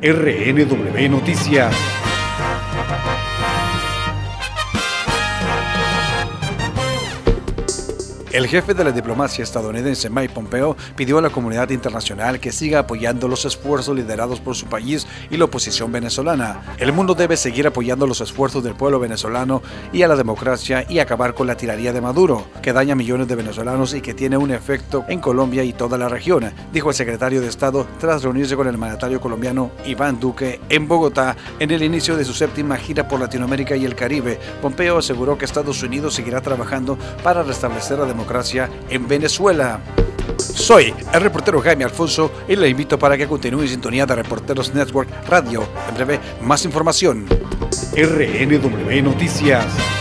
RNW Noticias. El jefe de la diplomacia estadounidense Mike Pompeo pidió a la comunidad internacional que siga apoyando los esfuerzos liderados por su país y la oposición venezolana. El mundo debe seguir apoyando los esfuerzos del pueblo venezolano y a la democracia y acabar con la tiranía de Maduro, que daña a millones de venezolanos y que tiene un efecto en Colombia y toda la región, dijo el secretario de Estado tras reunirse con el mandatario colombiano Iván Duque en Bogotá en el inicio de su séptima gira por Latinoamérica y el Caribe. Pompeo aseguró que Estados Unidos seguirá trabajando para restablecer la democracia en Venezuela. Soy el reportero Jaime Alfonso y le invito para que continúe en sintonía de Reporteros Network Radio. En breve, más información. RNW Noticias.